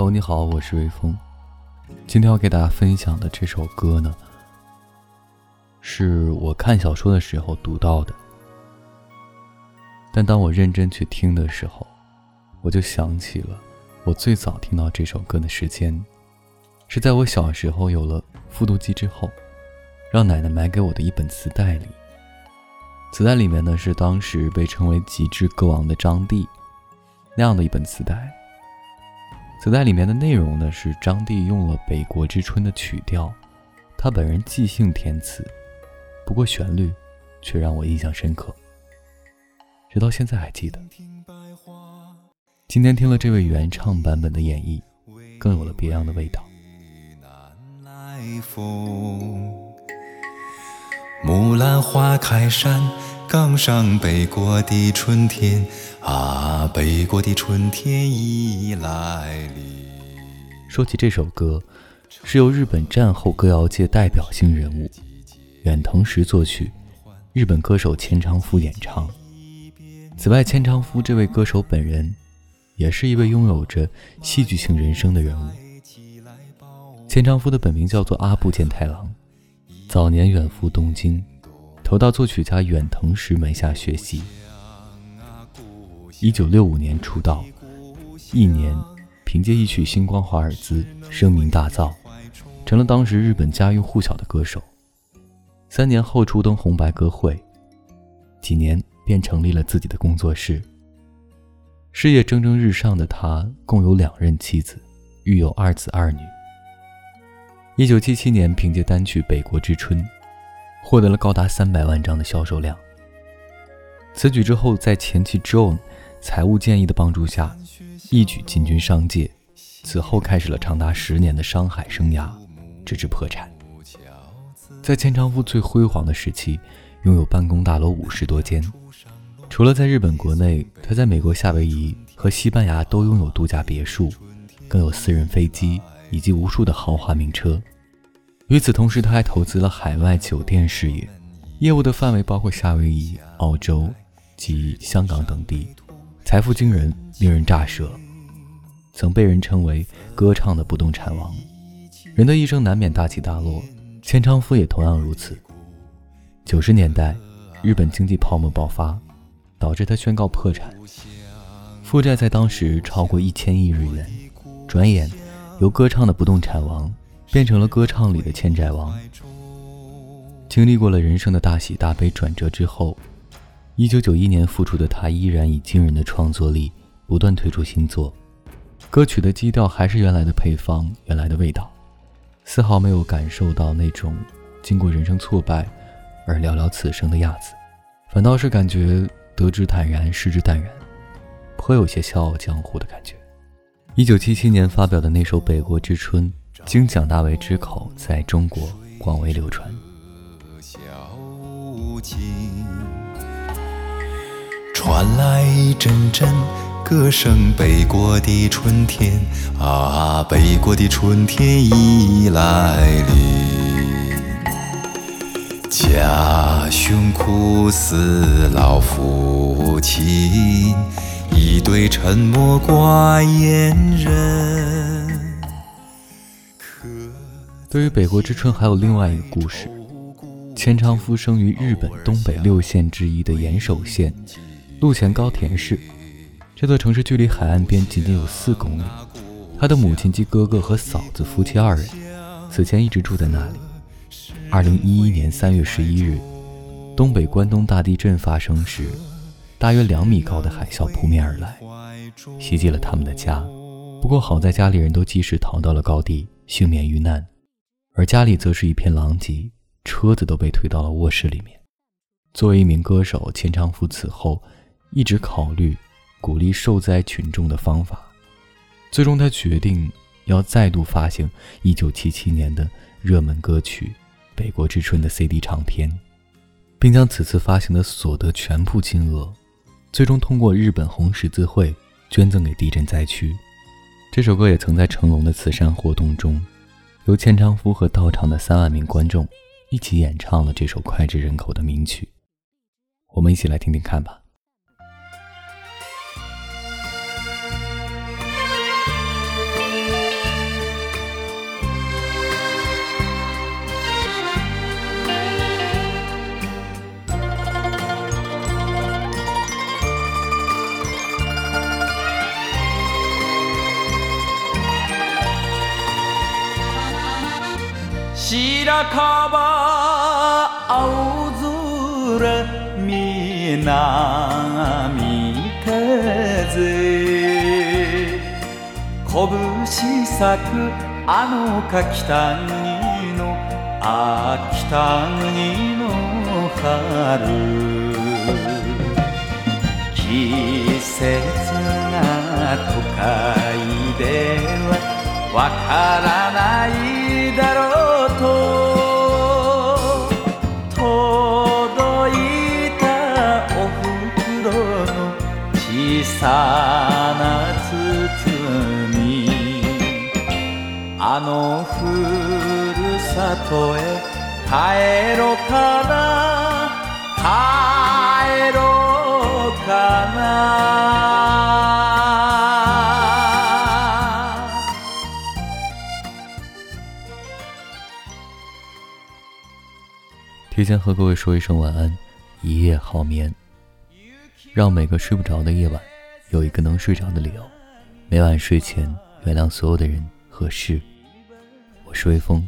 朋友你好，我是微风。今天要给大家分享的这首歌呢，是我看小说的时候读到的。但当我认真去听的时候，我就想起了我最早听到这首歌的时间，是在我小时候有了复读机之后，让奶奶买给我的一本磁带里。磁带里面呢是当时被称为极致歌王的张帝那样的一本磁带。磁带里面的内容呢，是张帝用了《北国之春》的曲调，他本人即兴填词，不过旋律却让我印象深刻，直到现在还记得。今天听了这位原唱版本的演绎，更有了别样的味道。木兰花开山，刚上北国的春天。啊，北国的春天已来临。说起这首歌，是由日本战后歌谣界代表性人物远藤石作曲，日本歌手千昌夫演唱。此外，千昌夫这位歌手本人，也是一位拥有着戏剧性人生的人物。千昌夫的本名叫做阿部健太郎，早年远赴东京，投到作曲家远藤石门下学习。一九六五年出道，一年凭借一曲《星光华尔兹》声名大噪，成了当时日本家喻户晓的歌手。三年后初登红白歌会，几年便成立了自己的工作室。事业蒸蒸日上的他，共有两任妻子，育有二子二女。一九七七年，凭借单曲《北国之春》，获得了高达三百万张的销售量。此举之后，在前妻 Joan。财务建议的帮助下，一举进军商界。此后开始了长达十年的商海生涯，直至破产。在千昌夫最辉煌的时期，拥有办公大楼五十多间。除了在日本国内，他在美国夏威夷和西班牙都拥有度假别墅，更有私人飞机以及无数的豪华名车。与此同时，他还投资了海外酒店事业，业务的范围包括夏威夷、澳洲及香港等地。财富惊人，令人乍舌，曾被人称为歌唱的不动产王。人的一生难免大起大落，千昌夫也同样如此。九十年代，日本经济泡沫爆发，导致他宣告破产，负债在当时超过一千亿日元。转眼，由歌唱的不动产王变成了歌唱里的欠债王。经历过了人生的大喜大悲转折之后。一九九一年复出的他，依然以惊人的创作力不断推出新作，歌曲的基调还是原来的配方、原来的味道，丝毫没有感受到那种经过人生挫败而寥寥此生的样子，反倒是感觉得之坦然，失之淡然，颇有些笑傲江湖的感觉。一九七七年发表的那首《北国之春》，经蒋大为之口，在中国广为流传。传来一阵阵歌声，北国的春天啊，北国的春天已来临。家兄苦死老父亲，一对沉默寡言人。对于《北国之春》，还有另外一个故事。千昌夫生于日本东北六县之一的岩手县。陆前高田市，这座城市距离海岸边仅仅有四公里。他的母亲及哥哥和嫂子夫妻二人，此前一直住在那里。二零一一年三月十一日，东北关东大地震发生时，大约两米高的海啸扑面而来，袭击了他们的家。不过好在家里人都及时逃到了高地，幸免于难。而家里则是一片狼藉，车子都被推到了卧室里面。作为一名歌手，钱昌夫此后。一直考虑鼓励受灾群众的方法，最终他决定要再度发行1977年的热门歌曲《北国之春》的 CD 唱片，并将此次发行的所得全部金额，最终通过日本红十字会捐赠给地震灾区。这首歌也曾在成龙的慈善活动中，由千昌夫和到场的三万名观众一起演唱了这首脍炙人口的名曲。我们一起来听听看吧。半ば青空南風。拳咲くあのか北国のあ北国の春。季節が都会ではわからないとへ帰ろうかな帰ろうかな提前和各位说一声晚安，一夜好眠，让每个睡不着的夜晚有一个能睡着的理由。每晚睡前原谅所有的人和事。我是微风，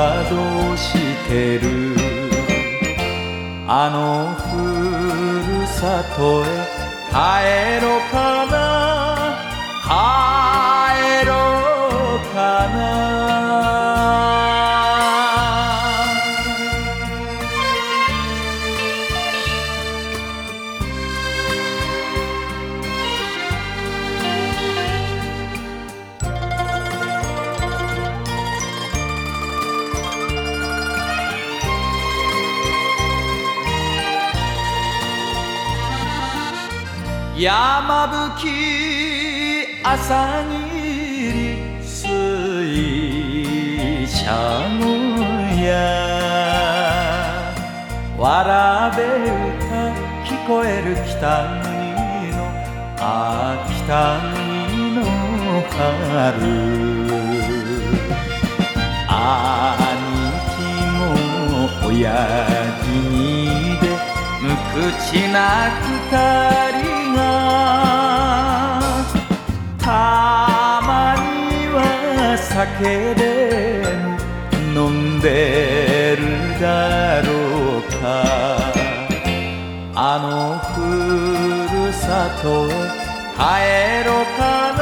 はどうしてる？あのふるさとへ帰ろうか？山吹き朝霧水車のやわらべ歌聞こえる北国のあ北国の春。兄貴も親父にで無口な二人。たまには酒で飲んでるだろうか。あのふるさと帰ろうかな。